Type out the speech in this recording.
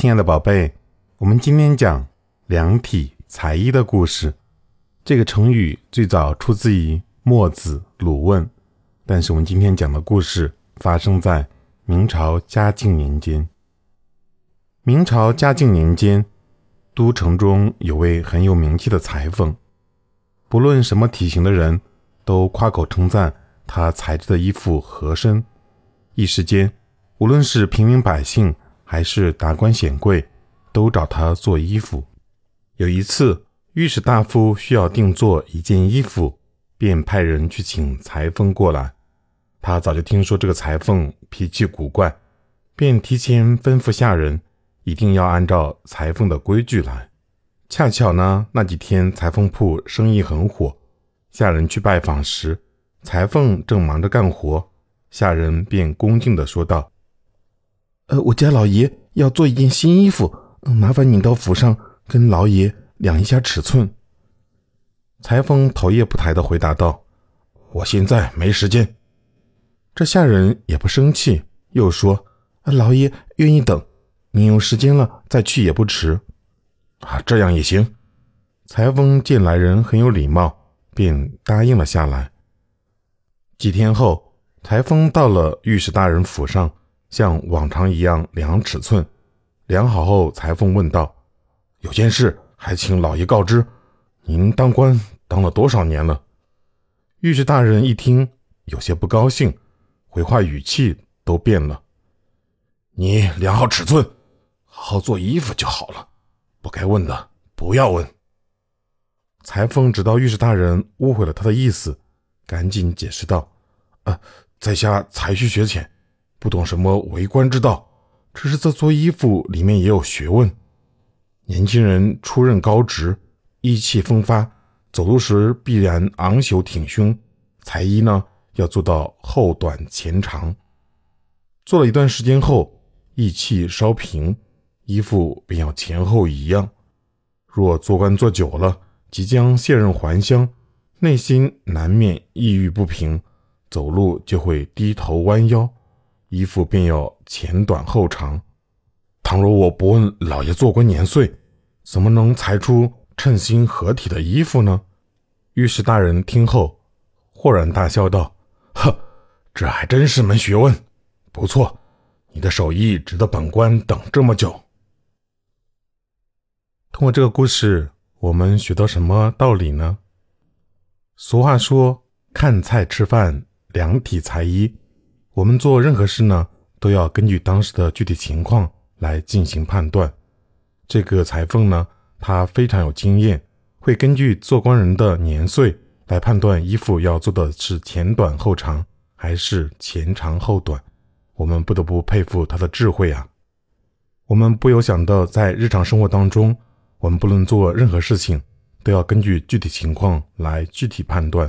亲爱的宝贝，我们今天讲量体裁衣的故事。这个成语最早出自于墨子《鲁问》，但是我们今天讲的故事发生在明朝嘉靖年间。明朝嘉靖年间，都城中有位很有名气的裁缝，不论什么体型的人，都夸口称赞他裁制的衣服合身。一时间，无论是平民百姓还是达官显贵，都找他做衣服。有一次，御史大夫需要定做一件衣服，便派人去请裁缝过来。他早就听说这个裁缝脾气古怪，便提前吩咐下人一定要按照裁缝的规矩来。恰巧呢，那几天裁缝铺生意很火，下人去拜访时，裁缝正忙着干活，下人便恭敬地说道：“呃，我家老爷要做一件新衣服，麻烦您到府上跟老爷。”量一下尺寸。裁缝头也不抬的回答道：“我现在没时间。”这下人也不生气，又说：“老爷愿意等，您有时间了再去也不迟。”啊，这样也行。裁缝见来人很有礼貌，便答应了下来。几天后，裁缝到了御史大人府上，像往常一样量尺寸。量好后，裁缝问道：“有件事。”还请老爷告知，您当官当了多少年了？御史大人一听，有些不高兴，回话语气都变了。你量好尺寸，好好做衣服就好了。不该问的不要问。裁缝知道御史大人误会了他的意思，赶紧解释道：“啊，在下才疏学浅，不懂什么为官之道，只是在做衣服里面也有学问。”年轻人出任高职，意气风发，走路时必然昂首挺胸。裁衣呢，要做到后短前长。做了一段时间后，意气稍平，衣服便要前后一样。若做官做久了，即将卸任还乡，内心难免抑郁不平，走路就会低头弯腰，衣服便要前短后长。倘若我不问老爷做官年岁，怎么能裁出称心合体的衣服呢？御史大人听后豁然大笑道：“呵，这还真是门学问，不错，你的手艺值得本官等这么久。”通过这个故事，我们学到什么道理呢？俗话说：“看菜吃饭，量体裁衣。”我们做任何事呢，都要根据当时的具体情况。来进行判断，这个裁缝呢，他非常有经验，会根据做工人的年岁来判断衣服要做的是前短后长还是前长后短。我们不得不佩服他的智慧啊！我们不由想到，在日常生活当中，我们不论做任何事情，都要根据具体情况来具体判断。